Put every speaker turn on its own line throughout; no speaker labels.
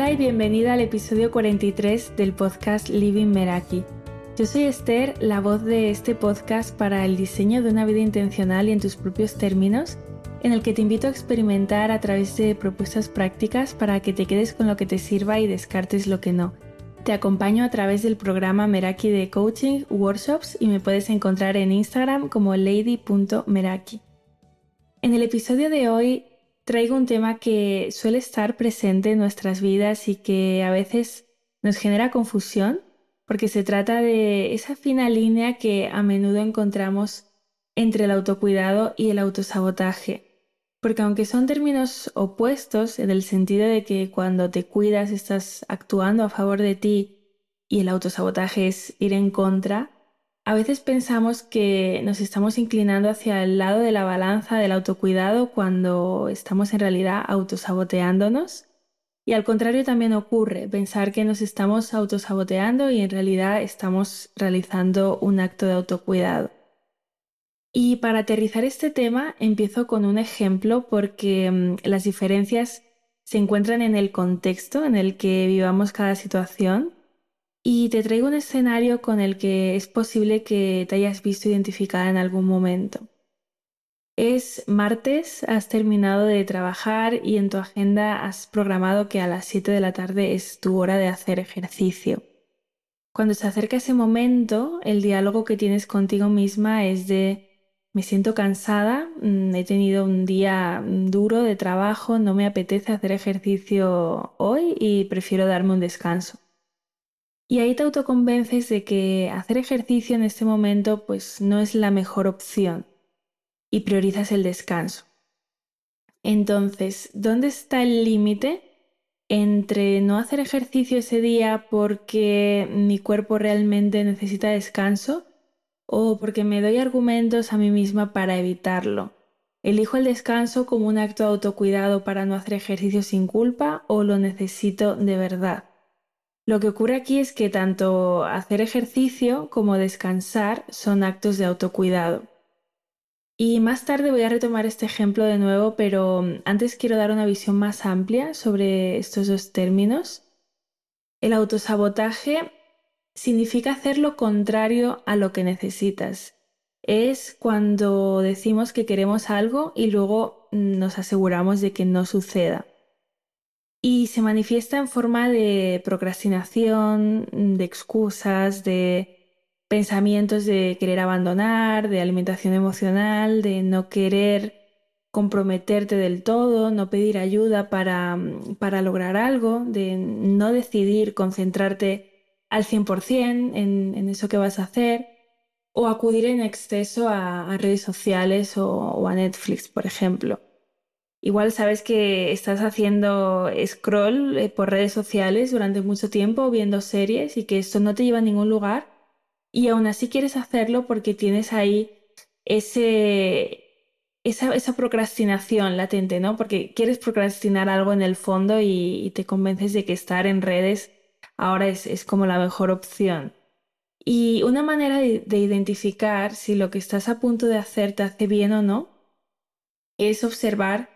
Hola y bienvenida al episodio 43 del podcast Living Meraki. Yo soy Esther, la voz de este podcast para el diseño de una vida intencional y en tus propios términos, en el que te invito a experimentar a través de propuestas prácticas para que te quedes con lo que te sirva y descartes lo que no. Te acompaño a través del programa Meraki de coaching, workshops y me puedes encontrar en Instagram como lady.meraki. En el episodio de hoy traigo un tema que suele estar presente en nuestras vidas y que a veces nos genera confusión porque se trata de esa fina línea que a menudo encontramos entre el autocuidado y el autosabotaje. Porque aunque son términos opuestos en el sentido de que cuando te cuidas estás actuando a favor de ti y el autosabotaje es ir en contra, a veces pensamos que nos estamos inclinando hacia el lado de la balanza del autocuidado cuando estamos en realidad autosaboteándonos. Y al contrario también ocurre pensar que nos estamos autosaboteando y en realidad estamos realizando un acto de autocuidado. Y para aterrizar este tema empiezo con un ejemplo porque mm, las diferencias se encuentran en el contexto en el que vivamos cada situación y te traigo un escenario con el que es posible que te hayas visto identificada en algún momento. Es martes, has terminado de trabajar y en tu agenda has programado que a las 7 de la tarde es tu hora de hacer ejercicio. Cuando se acerca ese momento, el diálogo que tienes contigo misma es de me siento cansada, mm, he tenido un día duro de trabajo, no me apetece hacer ejercicio hoy y prefiero darme un descanso. Y ahí te autoconvences de que hacer ejercicio en este momento pues no es la mejor opción y priorizas el descanso. Entonces, ¿dónde está el límite entre no hacer ejercicio ese día porque mi cuerpo realmente necesita descanso o porque me doy argumentos a mí misma para evitarlo. ¿Elijo el descanso como un acto de autocuidado para no hacer ejercicio sin culpa o lo necesito de verdad? Lo que ocurre aquí es que tanto hacer ejercicio como descansar son actos de autocuidado. Y más tarde voy a retomar este ejemplo de nuevo, pero antes quiero dar una visión más amplia sobre estos dos términos. El autosabotaje significa hacer lo contrario a lo que necesitas. Es cuando decimos que queremos algo y luego nos aseguramos de que no suceda. Y se manifiesta en forma de procrastinación, de excusas, de pensamientos de querer abandonar, de alimentación emocional, de no querer comprometerte del todo, no pedir ayuda para, para lograr algo, de no decidir concentrarte al 100% en, en eso que vas a hacer o acudir en exceso a, redes sociales o, a Netflix, por ejemplo. Igual sabes que estás haciendo scroll eh, por redes sociales durante mucho tiempo viendo series y que esto no te lleva a ningún lugar y aún así quieres hacerlo porque tienes ahí ese, esa, procrastinación latente, ¿no? Porque quieres procrastinar algo en el fondo y te convences de que estar en redes ahora es, como la mejor opción. Y una manera de, identificar si lo que estás a punto de hacer te hace bien o no es observar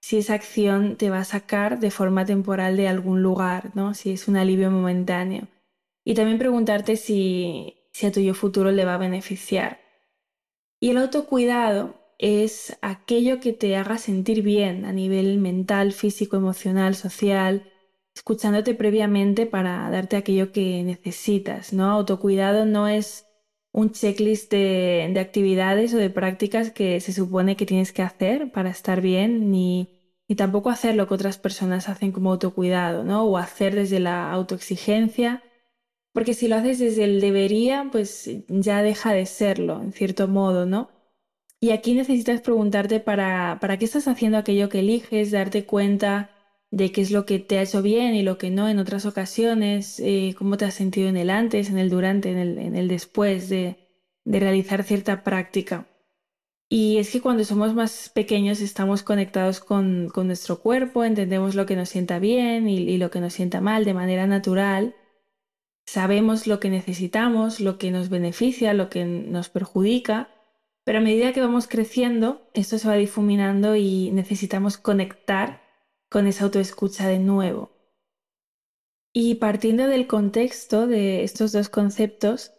si esa acción te va a sacar de forma temporal de algún lugar, ¿no? Si es un alivio momentáneo. Y también preguntarte si, si a tu yo futuro le va a beneficiar. Y el autocuidado es aquello que te haga sentir bien a nivel mental, físico, emocional, social, escuchándote previamente para darte aquello que necesitas, ¿no? Autocuidado no es un checklist de, actividades o de prácticas que se supone que tienes que hacer para estar bien, ni, ni tampoco hacer lo que otras personas hacen como autocuidado, ¿no? O hacer desde la autoexigencia, porque si lo haces desde el debería, pues ya deja de serlo, en cierto modo, ¿no? Y aquí necesitas preguntarte para, para qué estás haciendo aquello que eliges, darte cuenta de qué es lo que te ha hecho bien y lo que no en otras ocasiones, eh, cómo te has sentido en el antes, en el durante, en el, después de, realizar cierta práctica. Y es que cuando somos más pequeños estamos conectados con, nuestro cuerpo, entendemos lo que nos sienta bien y, lo que nos sienta mal de manera natural, sabemos lo que necesitamos, lo que nos beneficia, lo que nos perjudica, pero a medida que vamos creciendo, esto se va difuminando y necesitamos conectar con esa autoescucha de nuevo. Y partiendo del contexto de estos dos conceptos,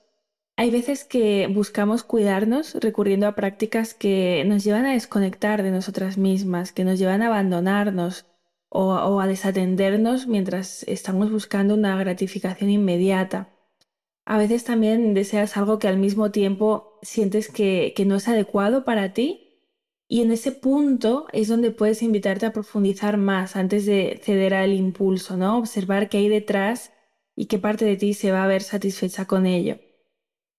hay veces que buscamos cuidarnos recurriendo a prácticas que nos llevan a desconectar de nosotras mismas, que nos llevan a abandonarnos o, a desatendernos mientras estamos buscando una gratificación inmediata. A veces también deseas algo que al mismo tiempo sientes que, no es adecuado para ti y en ese punto es donde puedes invitarte a profundizar más antes de ceder al impulso, ¿no? Observar qué hay detrás y qué parte de ti se va a ver satisfecha con ello.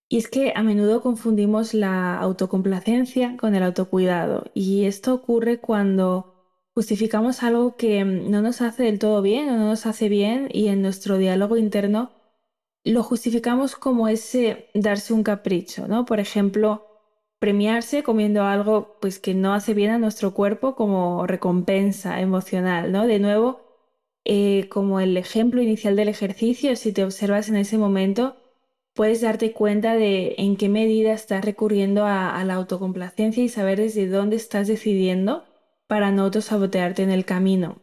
Y es que a menudo confundimos la autocomplacencia con el autocuidado y esto ocurre cuando justificamos algo que mm, no nos hace del todo bien o no nos hace bien y en nuestro diálogo interno lo justificamos como ese darse un capricho, ¿no? Por ejemplo, premiarse comiendo algo pues que no hace bien a nuestro cuerpo como recompensa emocional, ¿no? De nuevo, eh, como el ejemplo inicial del ejercicio, si te observas en ese momento, puedes darte cuenta de en qué medida estás recurriendo a, la autocomplacencia y saber desde dónde estás decidiendo para no autosabotearte en el camino.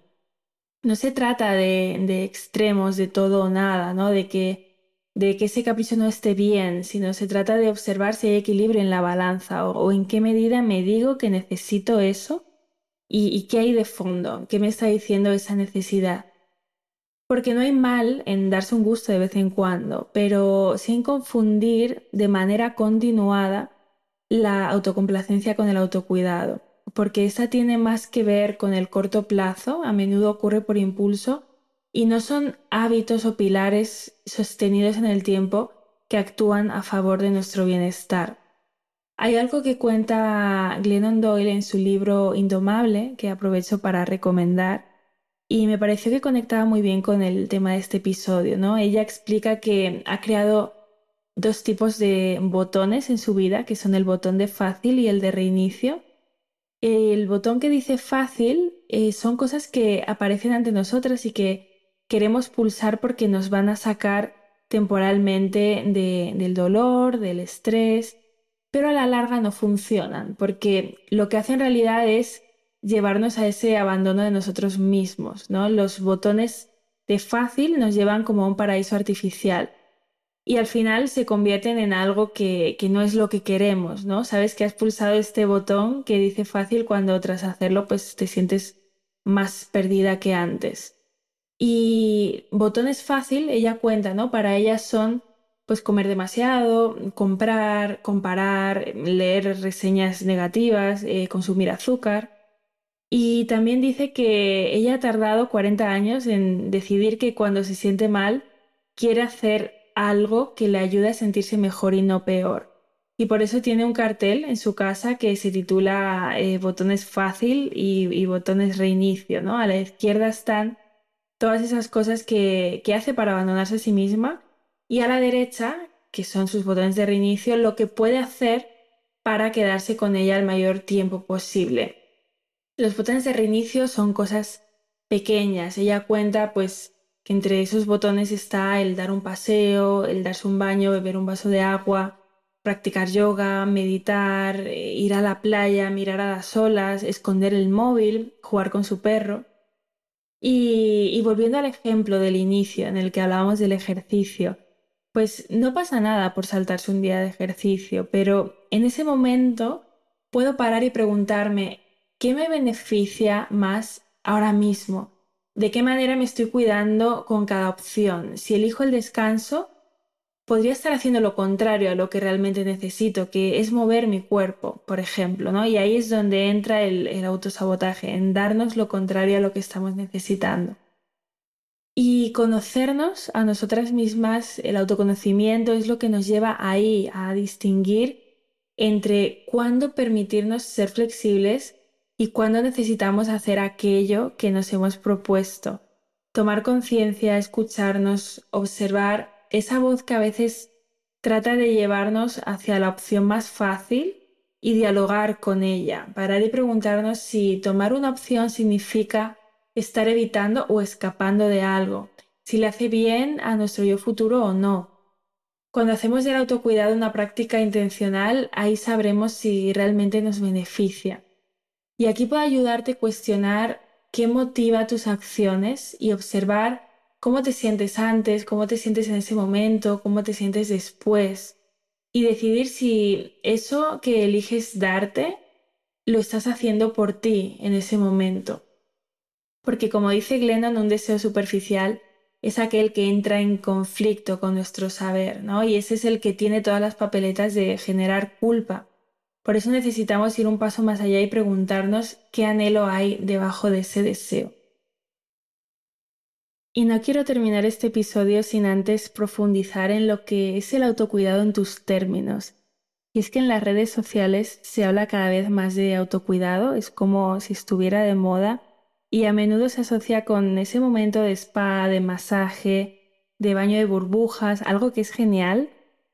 No se trata de, extremos, de todo o nada, ¿no? De que, de que ese capricho no esté bien, sino se trata de observar si hay equilibrio en la balanza o, en qué medida me digo que necesito eso y, y qué hay de fondo, qué me está diciendo esa necesidad. Porque no hay mal en darse un gusto de vez en cuando, pero sin confundir de manera continuada la autocomplacencia con el autocuidado porque esa tiene más que ver con el corto plazo, a menudo ocurre por impulso, y no son hábitos o pilares sostenidos en el tiempo que actúan a favor de nuestro bienestar. Hay algo que cuenta Glennon Doyle en su libro Indomable, que aprovecho para recomendar, y me pareció que conectaba muy bien con el tema de este episodio, ¿no? Ella explica que ha creado dos tipos de botones en su vida, que son el botón de fácil y el de reinicio, el botón que dice fácil eh, son cosas que aparecen ante nosotras y que queremos pulsar porque nos van a sacar temporalmente del dolor, del estrés, pero a la larga no funcionan porque lo que hace en realidad es llevarnos a ese abandono de nosotros mismos, ¿no? Los botones de fácil nos llevan como a un paraíso artificial y al final se convierten en algo que, no es lo que queremos, ¿no? Sabes que has pulsado este botón que dice fácil cuando tras hacerlo pues te sientes más perdida que antes. Y botones fácil, ella cuenta, ¿no? Para ella son pues comer demasiado, comprar, comparar, leer reseñas negativas, eh, consumir azúcar. Y también dice que ella ha tardado 40 años en decidir que cuando se siente mal quiere hacer algo que le ayude a sentirse mejor y no peor. Y por eso tiene un cartel en su casa que se titula eh, botones fácil y, botones reinicio, ¿no? A la izquierda están todas esas cosas que, que hace para abandonarse a sí misma y a la derecha, que son sus botones de reinicio, lo que puede hacer para quedarse con ella el mayor tiempo posible. Los botones de reinicio son cosas pequeñas. Ella cuenta pues que entre esos botones está el dar un paseo, el darse un baño, beber un vaso de agua, practicar yoga, meditar, eh, ir a la playa, mirar a las olas, esconder el móvil, jugar con su perro. Y, volviendo al ejemplo del inicio en el que hablábamos del ejercicio, pues no pasa nada por saltarse un día de ejercicio, pero en ese momento puedo parar y preguntarme, ¿qué me beneficia más ahora mismo? de qué manera me estoy cuidando con cada opción. Si elijo el descanso, podría estar haciendo lo contrario a lo que realmente necesito, que es mover mi cuerpo, por ejemplo, ¿no? Y ahí es donde entra el, el autosabotaje, en darnos lo contrario a lo que estamos necesitando. Y conocernos a nosotras mismas, el autoconocimiento es lo que nos lleva ahí a distinguir entre cuándo permitirnos ser flexibles y cuándo necesitamos hacer aquello que nos hemos propuesto. Tomar conciencia, escucharnos, observar esa voz que a veces trata de llevarnos hacia la opción más fácil y dialogar con ella, parar y preguntarnos si tomar una opción significa estar evitando o escapando de algo, si le hace bien a nuestro yo futuro o no. Cuando hacemos del autocuidado una práctica intencional, ahí sabremos si realmente nos beneficia. Y aquí puedo ayudarte a cuestionar qué motiva tus acciones y observar cómo te sientes antes, cómo te sientes en ese momento, cómo te sientes después y decidir si eso que eliges darte lo estás haciendo por ti en ese momento. Porque como dice Glennon, un deseo superficial es aquel que entra en conflicto con nuestro saber, ¿no? Y ese es el que tiene todas las papeletas de generar culpa. Por eso necesitamos ir un paso más allá y preguntarnos qué anhelo hay debajo de ese deseo. Y no quiero terminar este episodio sin antes profundizar en lo que es el autocuidado en tus términos. Y es que en las redes sociales se habla cada vez más de autocuidado, es como si estuviera de moda y a menudo se asocia con ese momento de spa, de masaje, de baño de burbujas, algo que es genial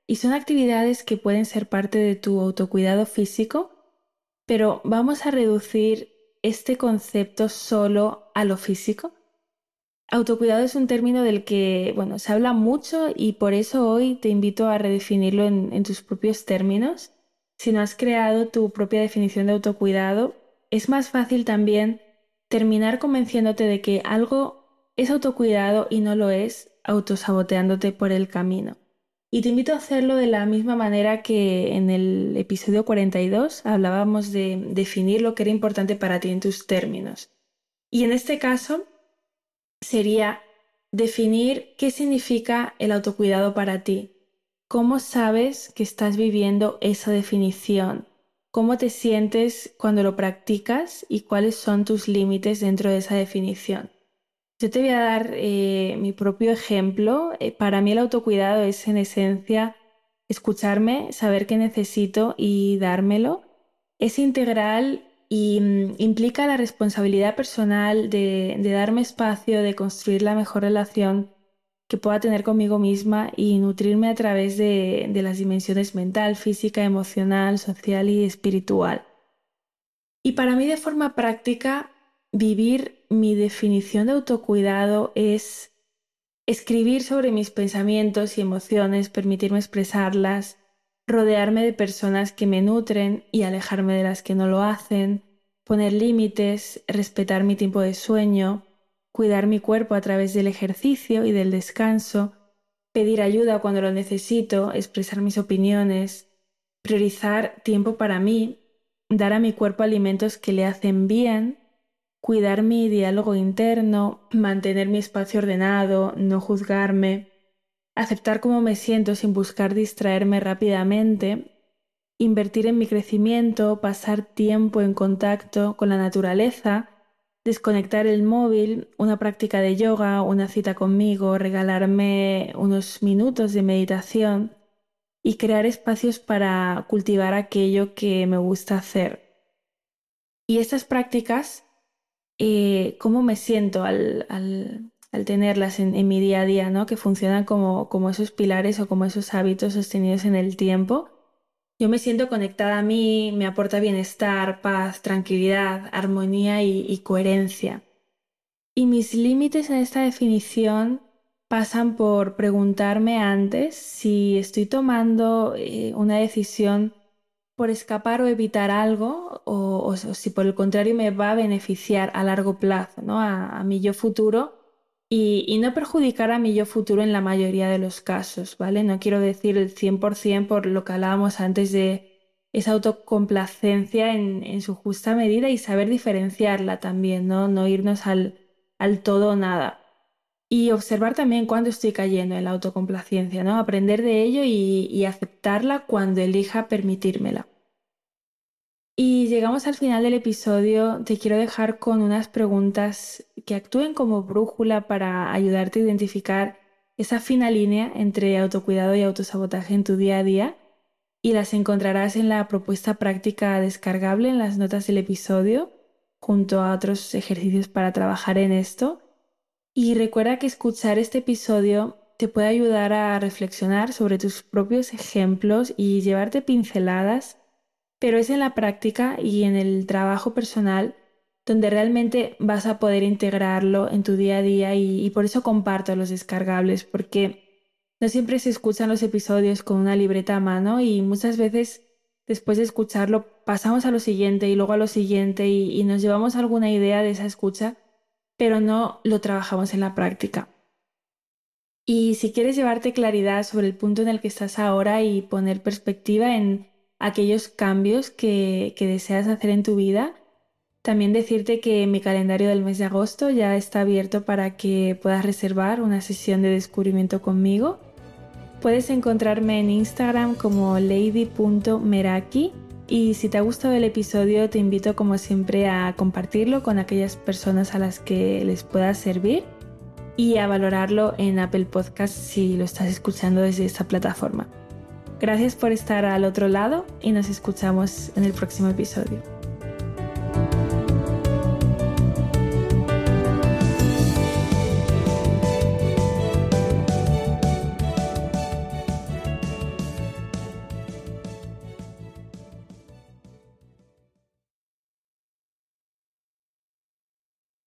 y son actividades que pueden ser parte de tu autocuidado físico, pero vamos a reducir este concepto solo a lo físico. Autocuidado es un término del que, bueno, se habla mucho y por eso hoy te invito a redefinirlo en, en tus propios términos. Si no has creado tu propia definición de autocuidado, es más fácil también terminar convenciéndote de que algo es autocuidado y no lo es, autosaboteándote por el camino. Y te invito a hacerlo de la misma manera que en el episodio 42 hablábamos de definir lo que era importante para ti en tus términos. Y en este caso sería definir qué significa el autocuidado para ti. ¿Cómo sabes que estás viviendo esa definición? ¿Cómo te sientes cuando lo practicas y cuáles son tus límites dentro de esa definición? Yo te voy a dar eh, mi propio ejemplo. Eh, para mí el autocuidado es en esencia escucharme, saber qué necesito y dármelo. Es integral y mm, implica la responsabilidad personal de, darme espacio, de construir la mejor relación que pueda tener conmigo misma y nutrirme a través de, de las dimensiones mental, física, emocional, social y espiritual. Y para mí de forma práctica vivir mi definición de autocuidado es escribir sobre mis pensamientos y emociones, permitirme expresarlas, rodearme de personas que me nutren y alejarme de las que no lo hacen, poner límites, respetar mi tiempo de sueño, cuidar mi cuerpo a través del ejercicio y del descanso, pedir ayuda cuando lo necesito, expresar mis opiniones, priorizar tiempo para mí, dar a mi cuerpo alimentos que le hacen bien cuidar mi diálogo interno, mantener mi espacio ordenado, no juzgarme, aceptar cómo me siento sin buscar distraerme rápidamente, invertir en mi crecimiento, pasar tiempo en contacto con la naturaleza, desconectar el móvil, una práctica de yoga, una cita conmigo, regalarme unos minutos de meditación y crear espacios para cultivar aquello que me gusta hacer. Y estas prácticas eh, cómo me siento al, tenerlas en, mi día a día, ¿no? que funcionan como, esos pilares o como esos hábitos sostenidos en el tiempo. Yo me siento conectada a mí, me aporta bienestar, paz, tranquilidad, armonía y, coherencia. Y mis límites en esta definición pasan por preguntarme antes si estoy tomando eh, una decisión por escapar o evitar algo o, si por el contrario me va a beneficiar a largo plazo, ¿no? A, mi yo futuro y, no perjudicar a mi yo futuro en la mayoría de los casos, ¿vale? No quiero decir el 100% por lo que hablábamos antes de esa autocomplacencia en, su justa medida y saber diferenciarla también, ¿no? No irnos al, al todo o nada. Y observar también cuando estoy cayendo en la autocomplacencia, ¿no? Aprender de ello y, aceptarla cuando elija permitírmela. Y llegamos al final del episodio. Te quiero dejar con unas preguntas que actúen como brújula para ayudarte a identificar esa fina línea entre autocuidado y autosabotaje en tu día a día. Y las encontrarás en la propuesta práctica descargable en las notas del episodio, junto a otros ejercicios para trabajar en esto. Y recuerda que escuchar este episodio te puede ayudar a reflexionar sobre tus propios ejemplos y llevarte pinceladas, pero es en la práctica y en el trabajo personal donde realmente vas a poder integrarlo en tu día a día y, por eso comparto los descargables, porque no siempre se escuchan los episodios con una libreta a mano y muchas veces después de escucharlo pasamos a lo siguiente y luego a lo siguiente y nos llevamos alguna idea de esa escucha pero no lo trabajamos en la práctica. Y si quieres llevarte claridad sobre el punto en el que estás ahora y poner perspectiva en aquellos cambios que, que deseas hacer en tu vida, también decirte que mi calendario del mes de agosto ya está abierto para que puedas reservar una sesión de descubrimiento conmigo. Puedes encontrarme en Instagram como lady.meraki y si te ha gustado el episodio te invito como siempre a compartirlo con aquellas personas a las que les pueda servir y a valorarlo en Apple Podcast si lo estás escuchando desde esta plataforma. Gracias por estar al otro lado y nos escuchamos en el próximo episodio.